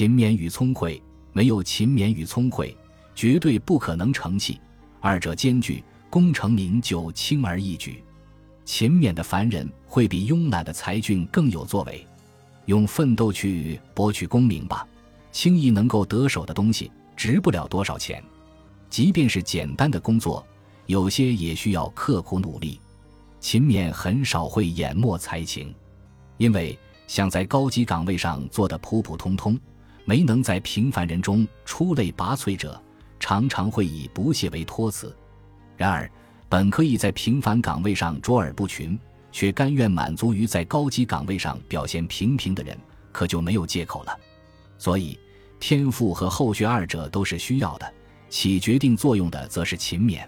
勤勉与聪慧，没有勤勉与聪慧，绝对不可能成器。二者兼具，功成名就轻而易举。勤勉的凡人会比慵懒的才俊更有作为。用奋斗去博取功名吧，轻易能够得手的东西，值不了多少钱。即便是简单的工作，有些也需要刻苦努力。勤勉很少会淹没才情，因为想在高级岗位上做得普普通通，没能在平凡人中出类拔萃者，常常会以不屑为托词。然而，本可以在平凡岗位上卓尔不群，却甘愿满足于在高级岗位上表现平平的人，可就没有借口了。所以，天赋和后学二者都是需要的，起决定作用的则是勤勉。